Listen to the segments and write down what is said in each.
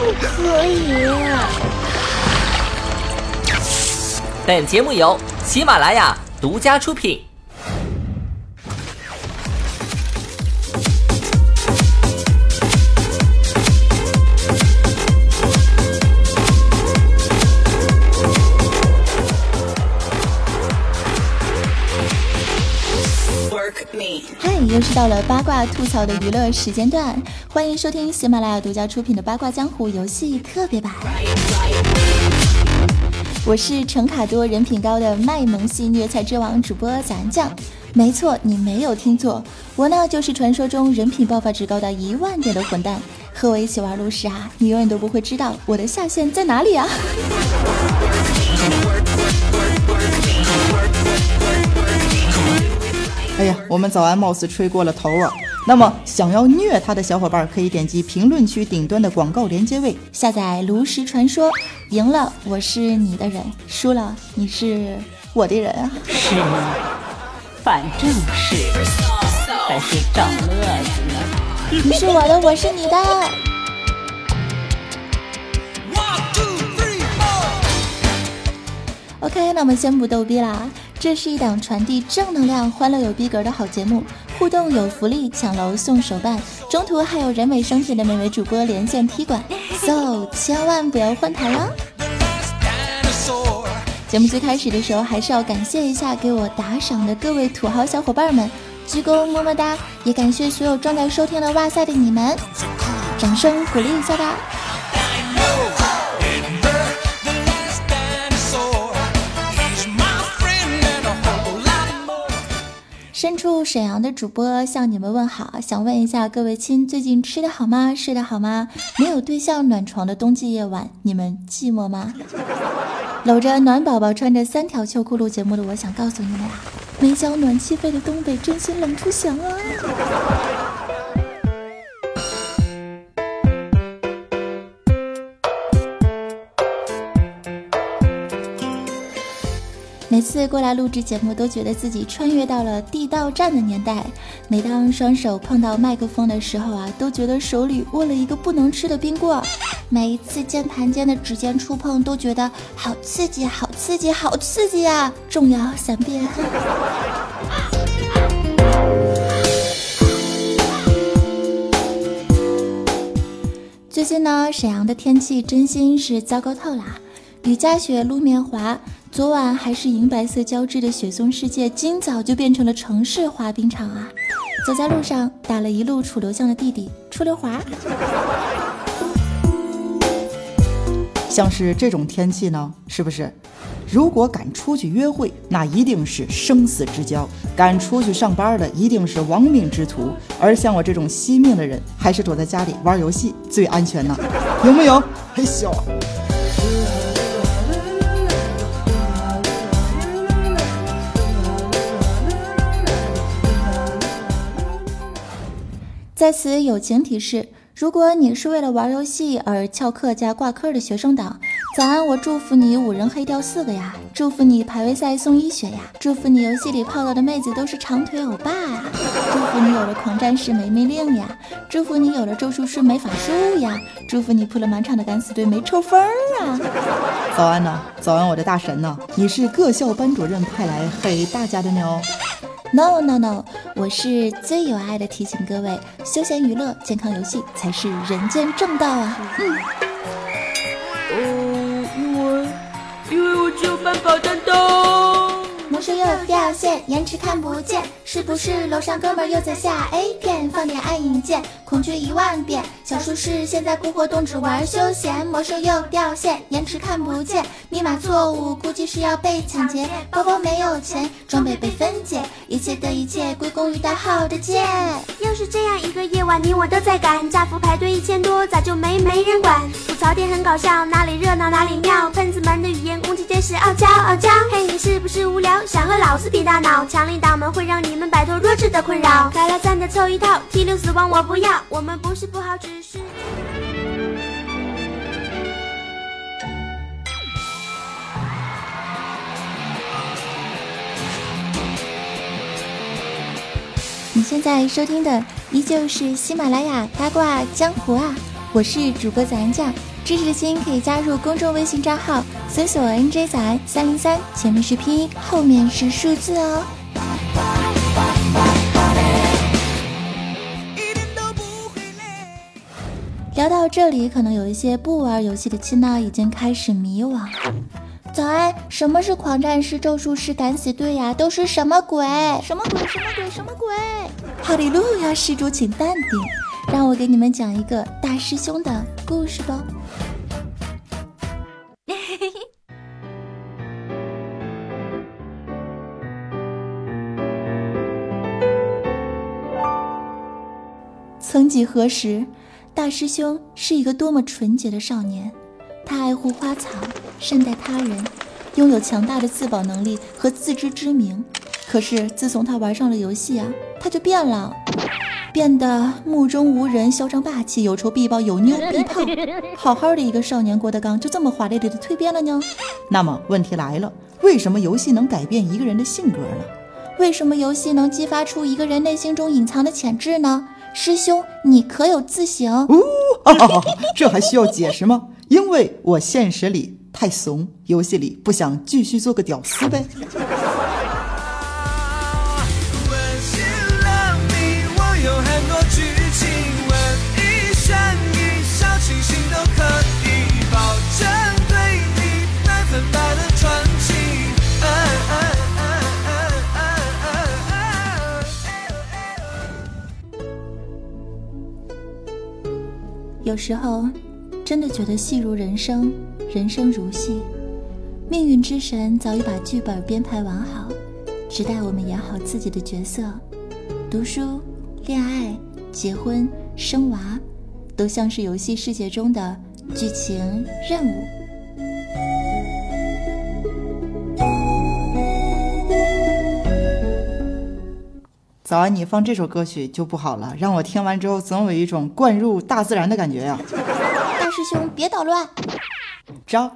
不可以。本节目由喜马拉雅独家出品。嗨，又是到了八卦吐槽的娱乐时间段，欢迎收听喜马拉雅独家出品的《八卦江湖》游戏特别版。我是陈卡多，人品高的卖萌系虐菜之王主播咱酱。没错，你没有听错，我呢就是传说中人品爆发值高达一万点的混蛋。和我一起玩炉石啊，你永远都不会知道我的下限在哪里啊！哎呀，我们早安貌似吹过了头啊。那么想要虐他的小伙伴，可以点击评论区顶端的广告连接位下载炉石传说。赢了我是你的人，输了你是我的人啊。是吗，反正是，还是找乐子呢。你是我的，我是你的。OK，那我们先不逗逼啦。这是一档传递正能量、欢乐有逼格的好节目，互动有福利，抢楼送手办，中途还有人美声甜的美眉主播连线踢馆，so 千万不要换台哦！节目最开始的时候，还是要感谢一下给我打赏的各位土豪小伙伴们，鞠躬么么哒！也感谢所有正在收听的哇塞的你们，掌声鼓励一下吧！身处沈阳的主播向你们问好，想问一下各位亲，最近吃的好吗？睡得好吗？没有对象暖床的冬季夜晚，你们寂寞吗？搂着暖宝宝，穿着三条秋裤录节目的我，想告诉你们啊，没交暖气费的东北真心冷出翔啊！每次过来录制节目，都觉得自己穿越到了地道战的年代。每当双手碰到麦克风的时候啊，都觉得手里握了一个不能吃的冰棍。每一次键盘间的指尖触碰，都觉得好刺激，好刺激，好刺激啊！重摇三遍。最近呢，沈阳的天气真心是糟糕透了，雨夹雪，路面滑。昨晚还是银白色交织的雪松世界，今早就变成了城市滑冰场啊！走在路上，打了一路楚留香的弟弟出溜滑。像是这种天气呢，是不是？如果敢出去约会，那一定是生死之交；敢出去上班的，一定是亡命之徒。而像我这种惜命的人，还是躲在家里玩游戏最安全呢？有没有？嘿咻！在此友情提示：如果你是为了玩游戏而翘课加挂科的学生党，早安！我祝福你五人黑掉四个呀，祝福你排位赛送一血呀，祝福你游戏里泡到的妹子都是长腿欧巴呀，祝福你有了狂战士没命令呀，祝福你有了咒术师没法术呀，祝福你铺了满场的敢死队没抽风啊！早安呢？早安，我的大神呢？你是各校班主任派来黑大家的呢？No no no，我是最有爱的提醒各位，休闲娱乐、健康游戏才是人间正道啊！嗯。哦，因为因为我只有半宝担当。没事术又掉线，延迟看不见，是不是楼上哥们又在下 A 片？放点暗影键，恐惧一万遍。小术士现在不活动，只玩休闲。魔兽又掉线，延迟看不见，密码错误，估计是要被抢劫。包包没有钱，装备被分解，一切的一切归功于大号的剑。又是这样一个夜晚，你我都在赶，家服排队一千多，咋就没没人管？吐槽点很搞笑，哪里热闹哪里妙。喷子们的语言攻击真是傲娇傲娇。嘿，你是不是无聊？想和老子比大脑？强力挡门会让你们摆脱弱智的困扰。来了赞的凑一套，T 六死亡我不要。我们不是不好，只是。你现在收听的依旧是喜马拉雅八卦江湖啊，我是主播咱酱，支持的心可以加入公众微信账号，搜索 NJ 仔三零三，前面是拼音，后面是数字哦。到这里，可能有一些不玩游戏的亲呢，已经开始迷惘。早安，什么是狂战士、咒术师、敢死队呀？都是什么鬼？什么鬼？什么鬼？什么鬼？哈利路亚，施主请淡定，让我给你们讲一个大师兄的故事吧。曾几何时，大师兄是一个多么纯洁的少年，他爱护花草，善待他人，拥有强大的自保能力和自知之明。可是自从他玩上了游戏啊，他就变了，变得目中无人、嚣张霸气、有仇必报、有妞必泡。好好的一个少年郭德纲，就这么华丽丽的蜕变了呢？那么问题来了，为什么游戏能改变一个人的性格呢？为什么游戏能激发出一个人内心中隐藏的潜质呢？师兄，你可有自省？哦，这还需要解释吗？因为我现实里太怂，游戏里不想继续做个屌丝呗。有时候，真的觉得戏如人生，人生如戏，命运之神早已把剧本编排完好，只待我们演好自己的角色。读书、恋爱、结婚、生娃，都像是游戏世界中的剧情任务。早安，你放这首歌曲就不好了，让我听完之后总有一种灌入大自然的感觉呀！大师兄，别捣乱！招，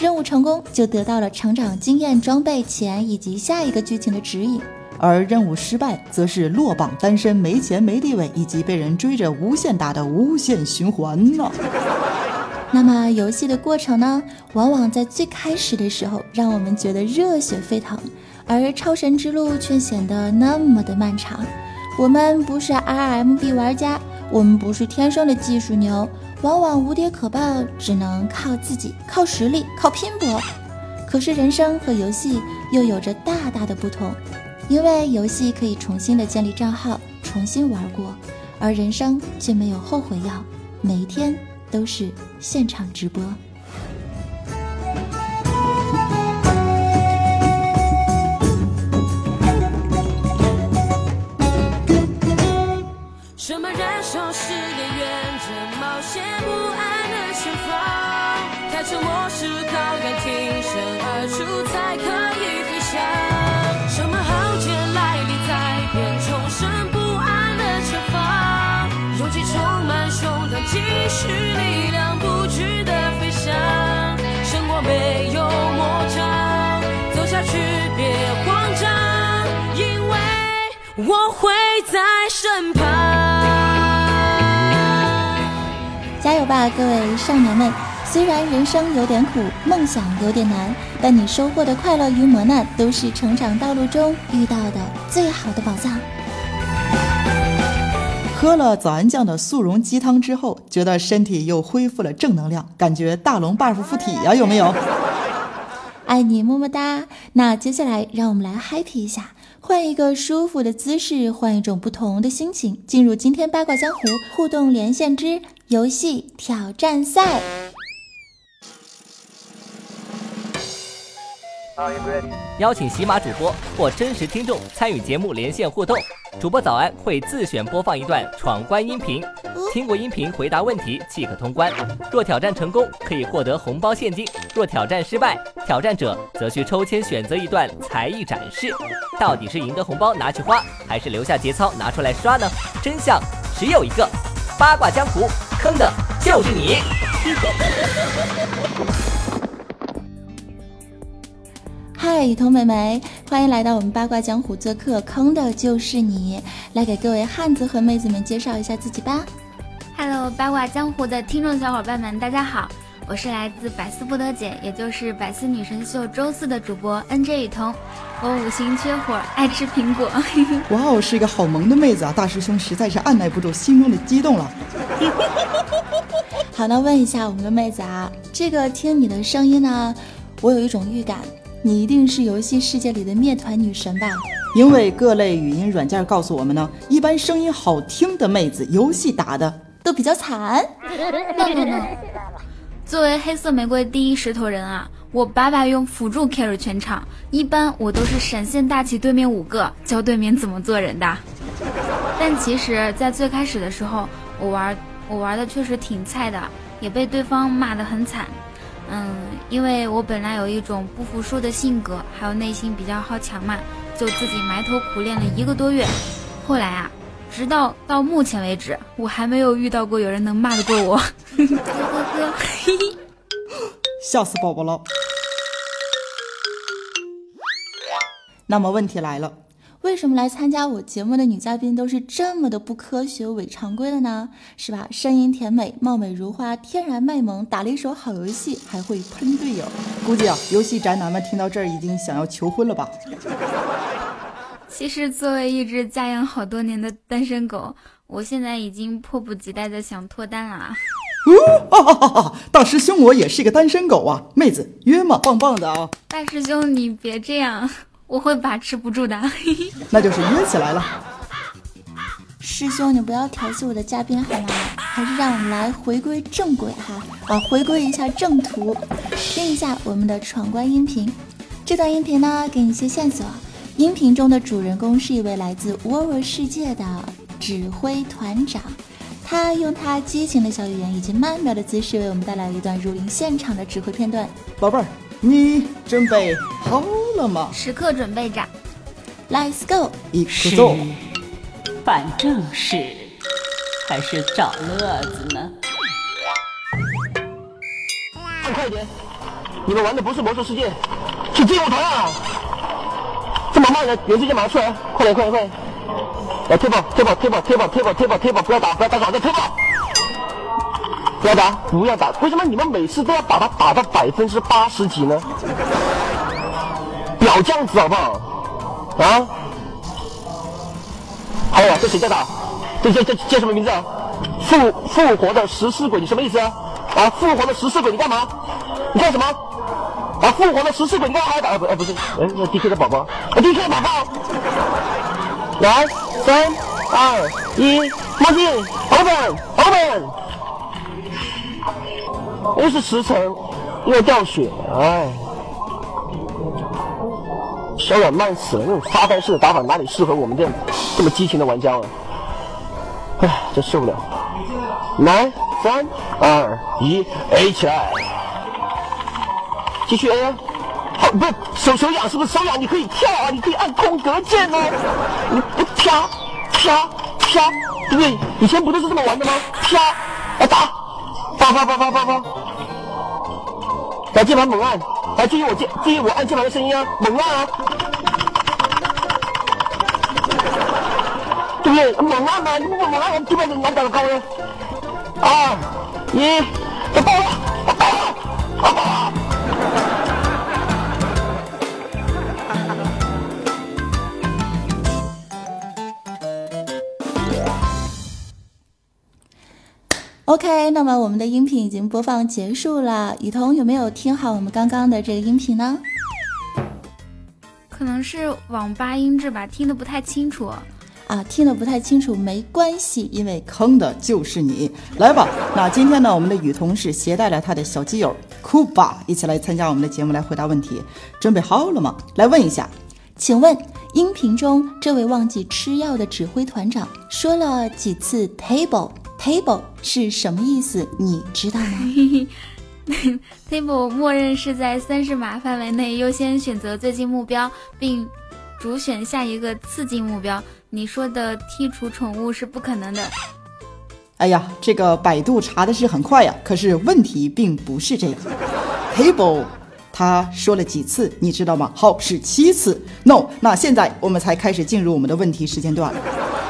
任务成功就得到了成长经验、装备、钱以及下一个剧情的指引；而任务失败，则是落榜、单身、没钱、没地位，以及被人追着无限打的无限循环呢。那么游戏的过程呢，往往在最开始的时候，让我们觉得热血沸腾。而超神之路却显得那么的漫长。我们不是 RMB 玩家，我们不是天生的技术牛，往往无敌可爆，只能靠自己，靠实力，靠拼搏。可是人生和游戏又有着大大的不同，因为游戏可以重新的建立账号，重新玩过，而人生却没有后悔药，每一天都是现场直播。各位少年们！虽然人生有点苦，梦想有点难，但你收获的快乐与磨难，都是成长道路中遇到的最好的宝藏。喝了早安酱的速溶鸡汤之后，觉得身体又恢复了正能量，感觉大龙 buff 附体呀，有没有？爱你么么哒。那接下来让我们来 happy 一下，换一个舒服的姿势，换一种不同的心情，进入今天八卦江湖互动连线之游戏挑战赛。邀请喜马主播或真实听众参与节目连线互动，主播早安会自选播放一段闯关音频，听过音频回答问题即可通关。若挑战成功，可以获得红包现金；若挑战失败，挑战者则需抽签选择一段才艺展示。到底是赢得红包拿去花，还是留下节操拿出来刷呢？真相只有一个，八卦江湖坑的就是你。嗨，童美眉，欢迎来到我们八卦江湖做客，坑的就是你。来给各位汉子和妹子们介绍一下自己吧。Hello，八卦江湖的听众小伙伴们，大家好，我是来自百思不得解，也就是百思女神秀周四的主播 NJ 雨桐。我五行缺火，爱吃苹果。哇哦，是一个好萌的妹子啊！大师兄实在是按耐不住心中的激动了。好，那问一下我们的妹子啊，这个听你的声音呢，我有一种预感。你一定是游戏世界里的灭团女神吧？因为各类语音软件告诉我们呢，一般声音好听的妹子，游戏打的都比较惨。no no no！作为黑色玫瑰第一石头人啊，我把把用辅助 carry 全场，一般我都是闪现大起对面五个，教对面怎么做人的。但其实，在最开始的时候，我玩我玩的确实挺菜的，也被对方骂得很惨。嗯，因为我本来有一种不服输的性格，还有内心比较好强嘛，就自己埋头苦练了一个多月。后来啊，直到到目前为止，我还没有遇到过有人能骂得过我。呵呵呵，嘿嘿，笑死宝宝了。那么问题来了。为什么来参加我节目的女嘉宾都是这么的不科学、伪常规的呢？是吧？声音甜美，貌美如花，天然卖萌，打了一手好游戏，还会喷队友。估计啊，游戏宅男们听到这儿已经想要求婚了吧？其实，作为一只家养好多年的单身狗，我现在已经迫不及待的想脱单了啊！哦，哈哈哈！大师兄，我也是一个单身狗啊，妹子约嘛？棒棒的啊！大师兄，你别这样。我会把持不住的，那就是约起来了。师兄，你不要调戏我的嘉宾好吗？还是让我们来回归正轨哈啊，回归一下正途，听一下我们的闯关音频。这段音频呢，给你一些线索。音频中的主人公是一位来自 War 世界的指挥团长，他用他激情的小语言以及曼妙的姿势，为我们带来了一段如临现场的指挥片段。宝贝儿，你准备好了吗？时刻准备着，Let's go！一起走。反正是还是找乐子呢。快点！你们玩的不是魔兽世界，是劲舞团啊！这么慢的，人直接马上出来！快点，快点，快点！来贴爆，贴爆，贴爆，贴爆，贴爆，贴爆，贴爆！不要打，不要打扰，再贴爆！不要打，不要打！为什么你们每次都要把它打到百分之八十几呢？不要这样子好不好？啊？还有，这谁在打？这这这叫什么名字啊？复复活的食尸鬼，你什么意思啊？啊，复活的食尸鬼，你干嘛？你干什么？啊，复活的食尸鬼，你干还打？不，啊不是，哎，那 D K 的宝宝，啊 D K 的宝宝，来，三二一，墨镜，open open，又是十层，又掉血，哎。小软慢死了，那种发呆式的打法哪里适合我们这样这么激情的玩家啊？哎，真受不了！来，三二一，A 起来，继续 A 啊！好，不手手痒是不是手痒？你可以跳啊，你可以按空格键啊，你不啪啪啪，对不对？以前不都是这么玩的吗？啪，来打，发发发发发发，来键盘猛按。来，注意我键，注意我按键盘的声音啊，猛按啊，对不对？猛按啊，你不猛按，对面的难打的高呢。二一，我，爆了，OK，那么我们的音频已经播放结束了。雨桐有没有听好我们刚刚的这个音频呢？可能是网吧音质吧，听得不太清楚。啊，听得不太清楚，没关系，因为坑的就是你。来吧，那今天呢，我们的雨桐是携带了他的小基友酷爸一起来参加我们的节目，来回答问题。准备好了吗？来问一下，请问音频中这位忘记吃药的指挥团长说了几次 table？table 是什么意思？你知道吗？table 默认是在三十码范围内优先选择最近目标，并主选下一个次近目标。你说的剔除宠物是不可能的。哎呀，这个百度查的是很快呀，可是问题并不是这样。table 他说了几次，你知道吗？好，是七次。No，那现在我们才开始进入我们的问题时间段。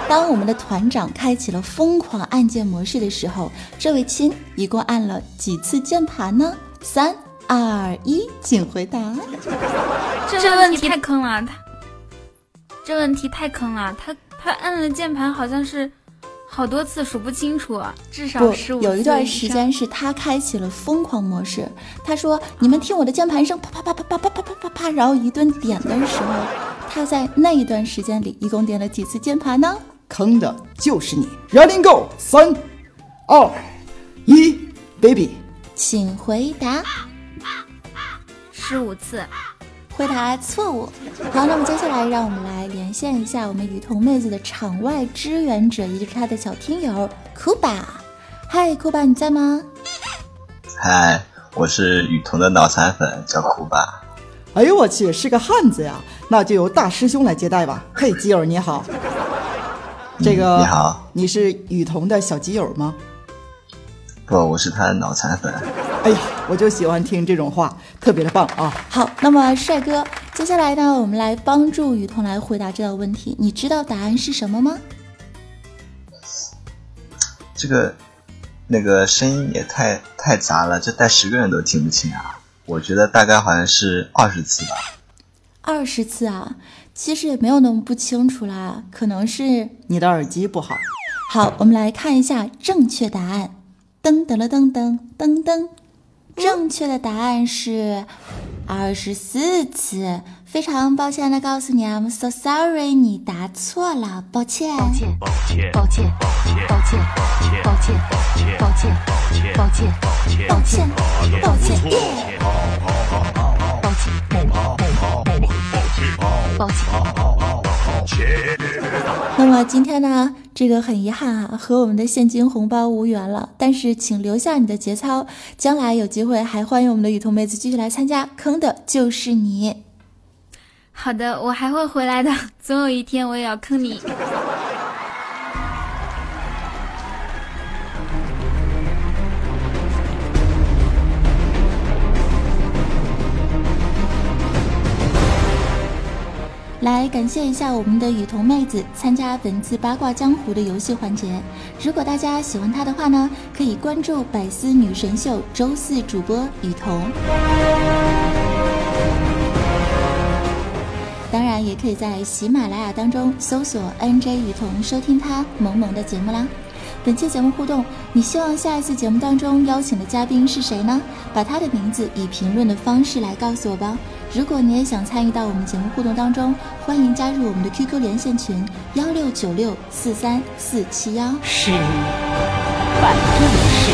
当我们的团长开启了疯狂按键模式的时候，这位亲一共按了几次键盘呢？三二一，请回答。这问题太坑了，他。这问题太坑了，他他按了键盘好像是好多次数不清楚，至少十五有一段时间是他开启了疯狂模式。他说：“你们听我的键盘声，啪啪啪啪啪啪啪啪啪啪。”然后一顿点的时候，他在那一段时间里一共点了几次键盘呢？坑的就是你！Ready go，三二一，Baby，请回答。十五次。回答错误。好，那么接下来让我们来连线一下我们雨桐妹子的场外支援者，也就是她的小听友酷爸。嗨，酷爸，你在吗？嗨，我是雨桐的脑残粉，叫酷爸。哎呦我去，是个汉子呀！那就由大师兄来接待吧。嘿，基友你好。这个你好，你是雨桐的小基友吗？不，我是他的脑残粉。哎呀，我就喜欢听这种话，特别的棒啊！好，那么帅哥，接下来呢，我们来帮助雨桐来回答这道问题。你知道答案是什么吗？这个，那个声音也太太杂了，这带十个人都听不清啊！我觉得大概好像是二十次吧。二十次啊，其实也没有那么不清楚啦，可能是你的耳机不好。好，我们来看一下正确答案。噔噔了噔噔噔噔，正确的答案是二十四次。非常抱歉的告诉你，I'm so sorry，你答错了，抱歉，抱歉，抱歉，抱歉，抱歉，抱歉，抱歉，抱歉，抱歉，抱歉，抱歉，抱歉，抱歉。那么今天呢，这个很遗憾啊，和我们的现金红包无缘了。但是请留下你的节操，将来有机会还欢迎我们的雨桐妹子继续来参加，坑的就是你。好的，我还会回来的，总有一天我也要坑你。来感谢一下我们的雨桐妹子参加本次八卦江湖的游戏环节。如果大家喜欢她的话呢，可以关注百思女神秀周四主播雨桐。当然，也可以在喜马拉雅当中搜索 NJ 雨桐收听她萌萌的节目啦。本期节目互动，你希望下一次节目当中邀请的嘉宾是谁呢？把他的名字以评论的方式来告诉我吧。如果你也想参与到我们节目互动当中，欢迎加入我们的 QQ 连线群幺六九六四三四七幺。是，反正是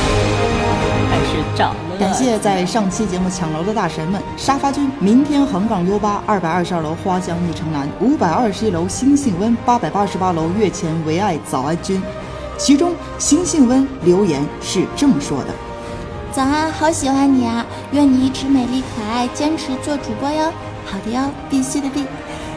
还是找。感谢在上期节目抢楼的大神们：沙发君、明天横岗 U 八、二百二十二楼花香一城南、五百二十一楼星星温、八百八十八楼月前唯爱早安君。其中星星温留言是这么说的。早安，好喜欢你啊！愿你一直美丽可爱，坚持做主播哟。好的哟，必须的必。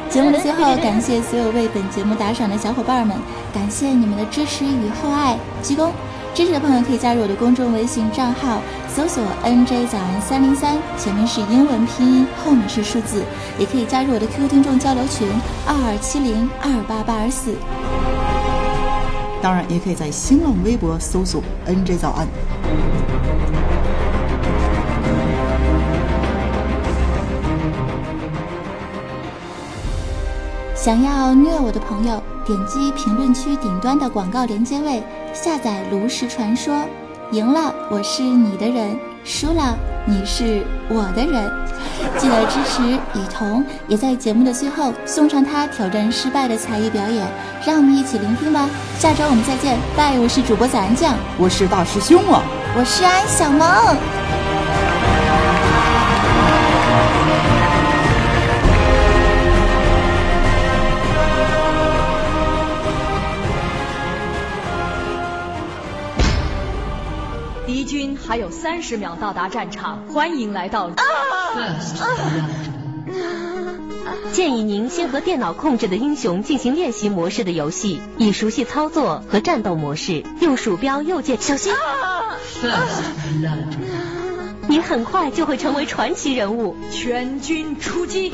节目的最后，感谢所有为本节目打赏的小伙伴们，感谢你们的支持与厚爱，鞠躬！支持的朋友可以加入我的公众微信账号，搜索 NJ 早安三零三，前面是英文拼音，后面是数字，也可以加入我的 QQ 听众交流群二二七零二八八二四。当然，也可以在新浪微博搜索 NJ 早安。想要虐我的朋友，点击评论区顶端的广告连接位，下载《炉石传说》，赢了我是你的人，输了你是我的人。记得支持雨桐，也在节目的最后送上他挑战失败的才艺表演，让我们一起聆听吧。下周我们再见，拜！我是主播早安酱，我是大师兄啊，我是安小萌。还有三十秒到达战场，欢迎来到。建议您先和电脑控制的英雄进行练习模式的游戏，以熟悉操作和战斗模式。用鼠标右键，小心！你很快就会成为传奇人物。全军出击！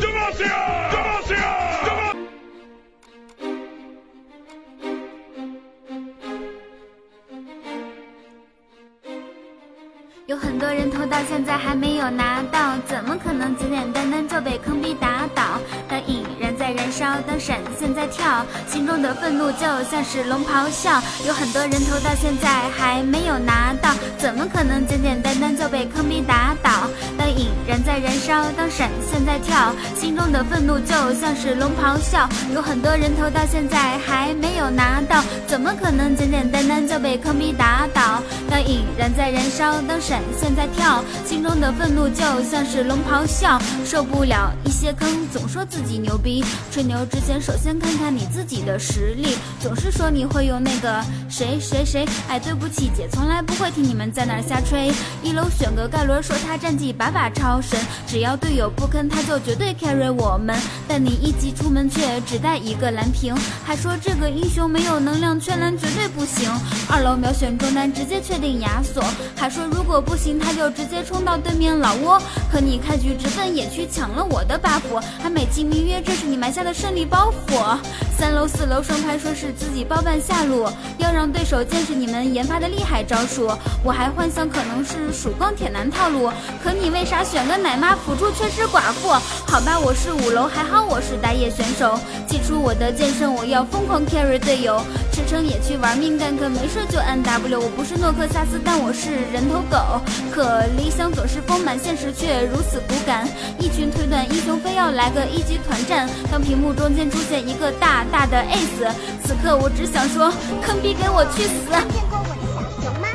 到现在还没有拿到，怎么可能简简单单就被坑逼打倒？当引燃在燃烧，当闪现在跳，心中的愤怒就像是龙咆哮。有很多人头到现在还没有拿到，怎么可能简简单单就被坑逼打倒？当引燃在燃烧，当闪现在跳，心中的愤怒就像是龙咆哮。有很多人头到现在还没有拿到，怎么可能简简单单就被坑逼打倒？当引燃在燃烧，当闪现在跳，心中的愤怒就像是龙咆哮，受不了一些坑，总说自己牛逼。吹牛之前，首先看看你自己的实力。总是说你会用那个谁谁谁，哎，对不起，姐从来不会听你们在那儿瞎吹。一楼选个盖伦，说他战绩把把超神，只要队友不坑，他就绝对 carry 我们。但你一级出门却只带一个蓝瓶，还说这个英雄没有能量圈蓝绝对不行。二楼秒选中单，直接确定亚索，还说如果不行，他就直直接冲到对面老窝。可你开局直奔野区抢了我的 buff，还美其名曰这是你埋下的胜利包袱。三楼四楼双排说是自己包办下路，要让对手见识你们研发的厉害招数。我还幻想可能是曙光铁男套路，可你为啥选个奶妈辅助却是寡妇？好吧，我是五楼，还好我是打野选手。祭出我的剑圣，我要疯狂 carry 队友。驰骋野区玩命干，可没事就按 W。我不是诺克萨斯，但我是人头狗。可理想总是丰满，现实却如此骨感。一群腿短英雄非要来个一级团战，当屏幕中间出现一个大大的 ace，此刻我只想说，坑逼给我去死！见过我的小熊吗？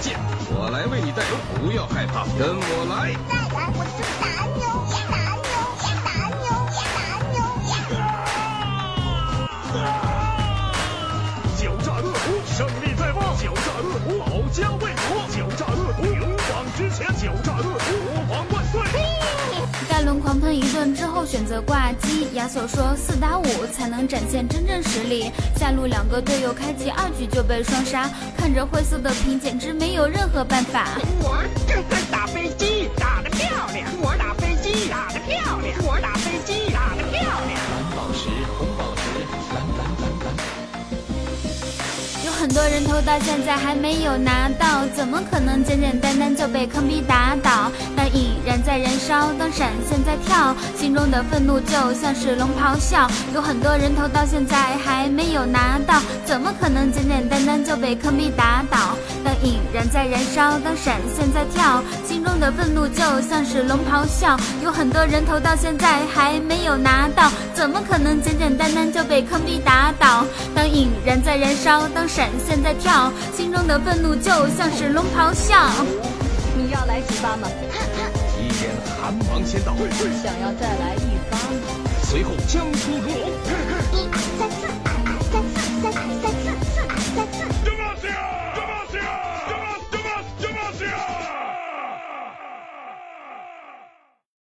见，我来为你带路，不要害怕，跟我来。再来，我就打挂机，亚索说四打五才能展现真正实力。下路两个队友开局二局就被双杀，看着灰色的屏简直没有任何办法。我打飞机多人头到现在还没有拿到，怎么可能简简单单就被坑逼打倒？当引燃在燃烧，当闪现在跳，心中的愤怒就像是龙咆哮。有很多人头到现在还没有拿到，怎么可能简简单单就被坑逼打倒？当引燃在燃烧，当闪现在跳，心中的愤怒就像是龙咆哮。有很多人头到现在还没有拿到，怎么可能简简单单就被坑逼打倒？当引燃在燃烧，当闪现在跳，心中的愤怒就像是龙咆哮。你要来几发吗？一点寒芒先到，想要再来一发吗？随后将出如龙。一二三。